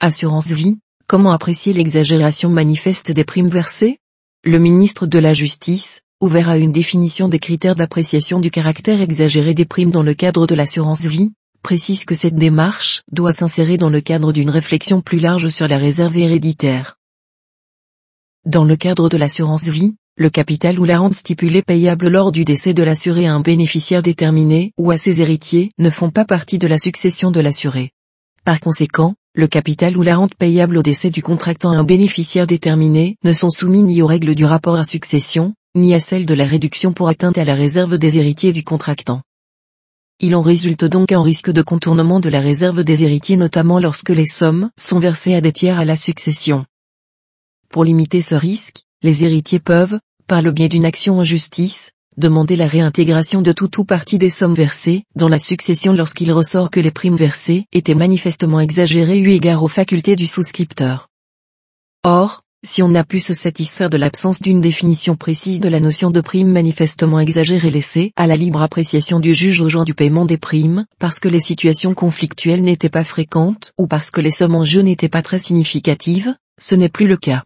Assurance vie, comment apprécier l'exagération manifeste des primes versées? Le ministre de la Justice, ouvert à une définition des critères d'appréciation du caractère exagéré des primes dans le cadre de l'assurance vie, précise que cette démarche doit s'insérer dans le cadre d'une réflexion plus large sur la réserve héréditaire. Dans le cadre de l'assurance vie, le capital ou la rente stipulée payable lors du décès de l'assuré à un bénéficiaire déterminé ou à ses héritiers ne font pas partie de la succession de l'assuré. Par conséquent, le capital ou la rente payable au décès du contractant à un bénéficiaire déterminé ne sont soumis ni aux règles du rapport à succession, ni à celles de la réduction pour atteinte à la réserve des héritiers du contractant. Il en résulte donc un risque de contournement de la réserve des héritiers notamment lorsque les sommes sont versées à des tiers à la succession. Pour limiter ce risque, les héritiers peuvent, par le biais d'une action en justice, demander la réintégration de tout ou partie des sommes versées dans la succession lorsqu'il ressort que les primes versées étaient manifestement exagérées eu égard aux facultés du souscripteur. Or, si on n'a pu se satisfaire de l'absence d'une définition précise de la notion de prime manifestement exagérée laissée à la libre appréciation du juge au jour du paiement des primes, parce que les situations conflictuelles n'étaient pas fréquentes ou parce que les sommes en jeu n'étaient pas très significatives, ce n'est plus le cas.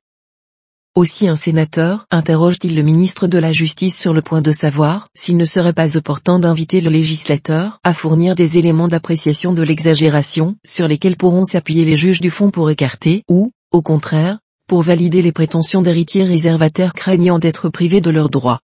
Aussi un sénateur interroge-t-il le ministre de la Justice sur le point de savoir s'il ne serait pas opportun d'inviter le législateur à fournir des éléments d'appréciation de l'exagération sur lesquels pourront s'appuyer les juges du fond pour écarter ou, au contraire, pour valider les prétentions d'héritiers réservataires craignant d'être privés de leurs droits.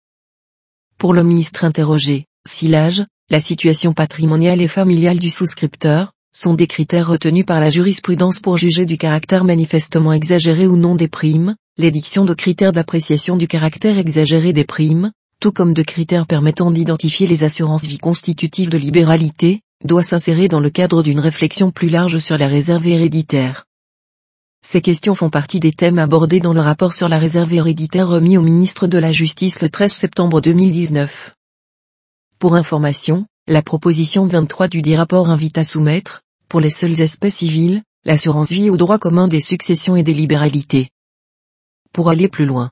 Pour le ministre interrogé, si l'âge, la situation patrimoniale et familiale du souscripteur, sont des critères retenus par la jurisprudence pour juger du caractère manifestement exagéré ou non des primes, l'édiction de critères d'appréciation du caractère exagéré des primes, tout comme de critères permettant d'identifier les assurances vie constitutives de libéralité, doit s'insérer dans le cadre d'une réflexion plus large sur la réserve héréditaire. Ces questions font partie des thèmes abordés dans le rapport sur la réserve héréditaire remis au ministre de la Justice le 13 septembre 2019. Pour information, la proposition 23 du dit rapport invite à soumettre, pour les seuls aspects civils, l'assurance vie au droit commun des successions et des libéralités pour aller plus loin.